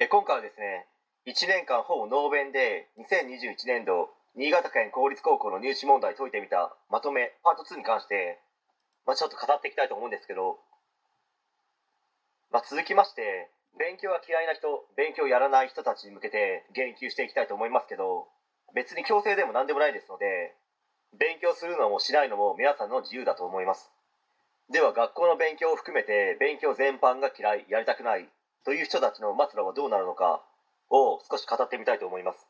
え今回はですね1年間ほぼノーベンで2021年度新潟県公立高校の入試問題解いてみたまとめパート2に関して、まあ、ちょっと語っていきたいと思うんですけど、まあ、続きまして勉強が嫌いな人勉強やらない人たちに向けて言及していきたいと思いますけど別に強制でも何でもないですので勉強するのもしないのも皆さんの自由だと思います。では学校の勉強を含めて勉強全般が嫌いやりたくないという人たちの末路はどうなるのかを少し語ってみたいと思います、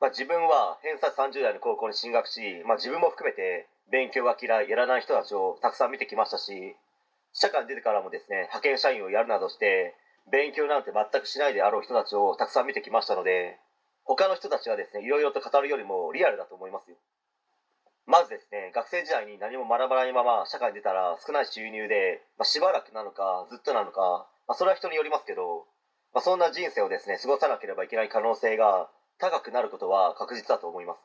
まあ、自分は偏差30代の高校に進学し、まあ、自分も含めて勉強が嫌いやらない人たちをたくさん見てきましたし社会に出てからもですね派遣社員をやるなどして勉強なんて全くしないであろう人たちをたくさん見てきましたので他の人たちはですねいろいろと語るよりもリアルだと思いますよ。まずですね学生時代に何も学ばないまま社会に出たら少ない収入で、まあ、しばらくなのかずっとなのか、まあ、それは人によりますけど、まあ、そんな人生をですね過ごさなければいけない可能性が高くなることは確実だと思います。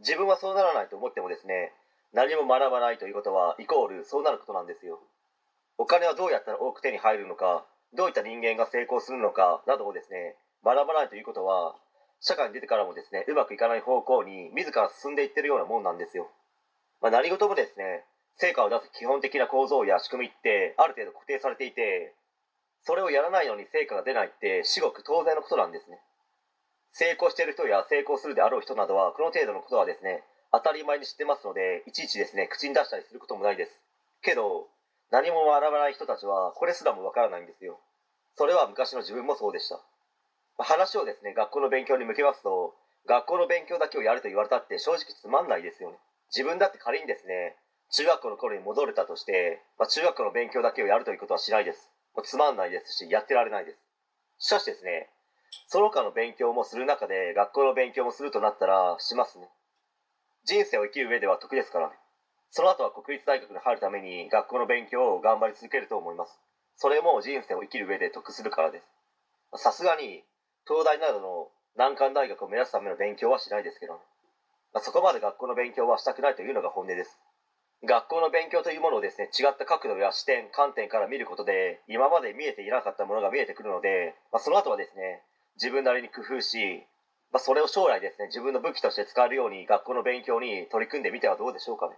自分はそうならないと思ってもですね何も学ばないということはイコールそうなることなんですよ。お金はどうやったら多く手に入るのかどういった人間が成功するのかなどをですね学ばないということは社会に出てからもですねうまくいかない方向に自ら進んでいってるようなもんなんですよ、まあ、何事もですね成果を出す基本的な構造や仕組みってある程度固定されていてそれをやらないのに成果が出ないって至極当然のことなんですね。成功している人や成功するであろう人などはこの程度のことはですね当たり前に知ってますのでいちいちですね口に出したりすることもないです。けど何も学ばない人たちはこれすらもわからないんですよ。それは昔の自分もそうでした。話をですね学校の勉強に向けますと学校の勉強だけをやると言われたって正直つまんないですよね。自分だって仮にですね中学校の頃に戻れたとして、まあ、中学校の勉強だけをやるということはしないです。つまんないですしやってられないです。しかしですねその他の勉強もする中で学校の勉強もするとなったらしますね。人生を生きる上では得ですからね。その後は国立大学に入るために学校の勉強を頑張り続けると思います。それも人生を生きる上で得するからです。さすがに東大などの難関大学を目指すための勉強はしないですけど、まあ、そこまで学校の勉強はしたくないというのが本音です。学校の勉強というものをですね違った角度や視点観点から見ることで今まで見えていなかったものが見えてくるので、まあ、その後はですね自分なりに工夫し、まあ、それを将来ですね自分の武器として使えるように学校の勉強に取り組んでみてはどうでしょうかね。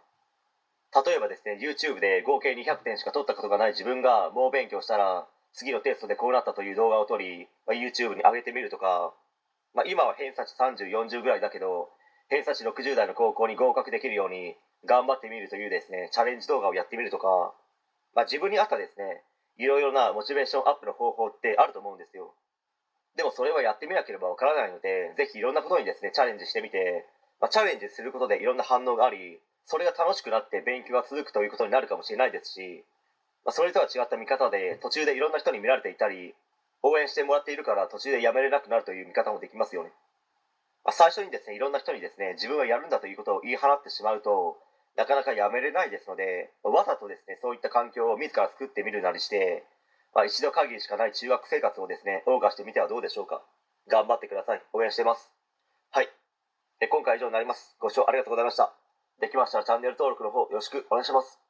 例えばですね YouTube で合計200点しか取ったことがない自分が猛勉強したら次のテストでこうなったという動画を撮り、まあ、YouTube に上げてみるとか、まあ、今は偏差値3040ぐらいだけど偏差値60代の高校に合格できるように頑張ってみるというですねチャレンジ動画をやってみるとか、まあ、自分に合ったですねいろいろなモチベーションアップの方法ってあると思うんですよ。でもそれはやってみなければわからないのでぜひいろんなことにですねチャレンジしてみて、まあ、チャレンジすることでいろんな反応がありそれが楽しくなって勉強が続くということになるかもしれないですし、まあ、それとは違った見方で途中でいろんな人に見られていたり応援してもらっているから途中でやめれなくなるという見方もできますよね、まあ、最初にですねいろんな人にですね自分はやるんだということを言い放ってしまうとなかなかやめれないですのでわざとですねそういった環境を自ら作ってみるなりして、まあ、一度限りしかない中学生活をですね謳歌してみてはどうでしょうか。頑張ってください。応援してます。はい。え今回以上になります。ご視聴ありがとうございました。できましたらチャンネル登録の方よろしくお願いします。